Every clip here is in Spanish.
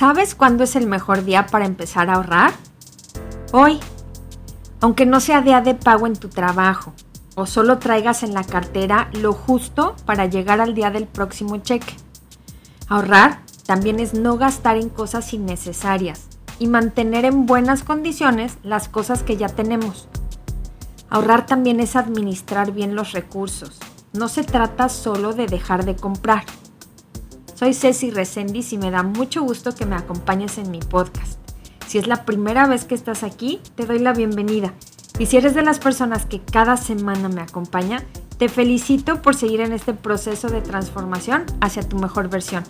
¿Sabes cuándo es el mejor día para empezar a ahorrar? Hoy. Aunque no sea día de pago en tu trabajo o solo traigas en la cartera lo justo para llegar al día del próximo cheque. Ahorrar también es no gastar en cosas innecesarias y mantener en buenas condiciones las cosas que ya tenemos. Ahorrar también es administrar bien los recursos. No se trata solo de dejar de comprar soy Ceci Resendiz y me da mucho gusto que me acompañes en mi podcast. Si es la primera vez que estás aquí, te doy la bienvenida. Y si eres de las personas que cada semana me acompaña, te felicito por seguir en este proceso de transformación hacia tu mejor versión,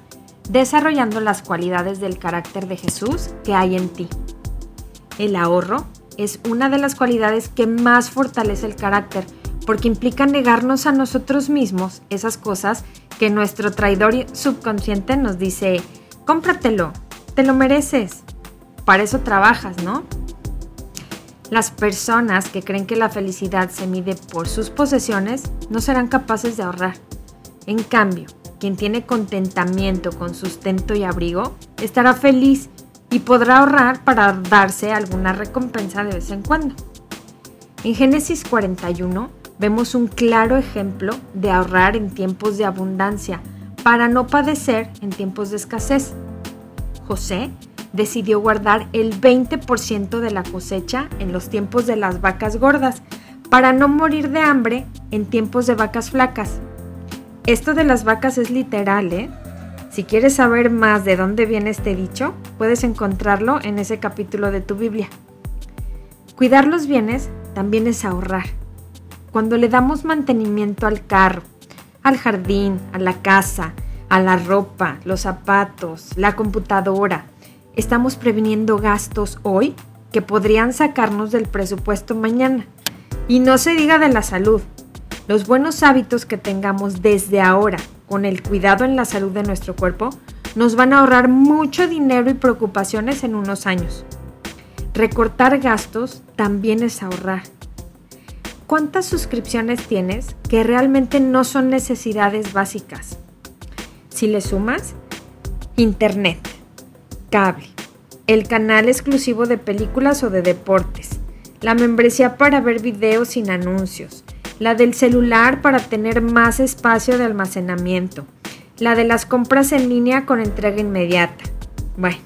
desarrollando las cualidades del carácter de Jesús que hay en ti. El ahorro es una de las cualidades que más fortalece el carácter, porque implica negarnos a nosotros mismos esas cosas que nuestro traidor subconsciente nos dice, cómpratelo, te lo mereces, para eso trabajas, ¿no? Las personas que creen que la felicidad se mide por sus posesiones no serán capaces de ahorrar. En cambio, quien tiene contentamiento con sustento y abrigo estará feliz y podrá ahorrar para darse alguna recompensa de vez en cuando. En Génesis 41 vemos un claro ejemplo de ahorrar en tiempos de abundancia para no padecer en tiempos de escasez. José decidió guardar el 20% de la cosecha en los tiempos de las vacas gordas para no morir de hambre en tiempos de vacas flacas. Esto de las vacas es literal, ¿eh? Si quieres saber más de dónde viene este dicho, puedes encontrarlo en ese capítulo de tu Biblia. Cuidar los bienes también es ahorrar cuando le damos mantenimiento al carro, al jardín, a la casa, a la ropa, los zapatos, la computadora, estamos previniendo gastos hoy que podrían sacarnos del presupuesto mañana. Y no se diga de la salud. Los buenos hábitos que tengamos desde ahora con el cuidado en la salud de nuestro cuerpo nos van a ahorrar mucho dinero y preocupaciones en unos años. Recortar gastos también es ahorrar. ¿Cuántas suscripciones tienes que realmente no son necesidades básicas? Si le sumas, internet, cable, el canal exclusivo de películas o de deportes, la membresía para ver videos sin anuncios, la del celular para tener más espacio de almacenamiento, la de las compras en línea con entrega inmediata. Bueno,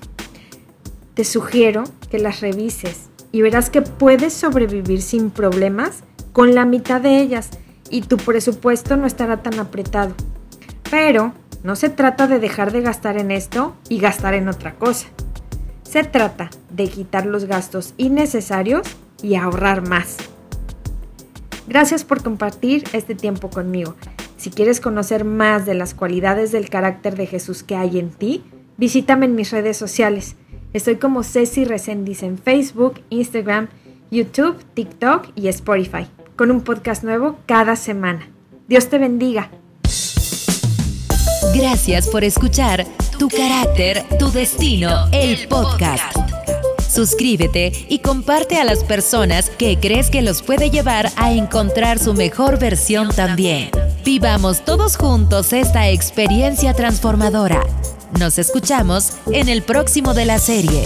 te sugiero que las revises y verás que puedes sobrevivir sin problemas con la mitad de ellas y tu presupuesto no estará tan apretado. Pero no se trata de dejar de gastar en esto y gastar en otra cosa. Se trata de quitar los gastos innecesarios y ahorrar más. Gracias por compartir este tiempo conmigo. Si quieres conocer más de las cualidades del carácter de Jesús que hay en ti, visítame en mis redes sociales. Estoy como Ceci Resendiz en Facebook, Instagram, YouTube, TikTok y Spotify con un podcast nuevo cada semana. Dios te bendiga. Gracias por escuchar Tu carácter, tu destino, el podcast. Suscríbete y comparte a las personas que crees que los puede llevar a encontrar su mejor versión también. Vivamos todos juntos esta experiencia transformadora. Nos escuchamos en el próximo de la serie.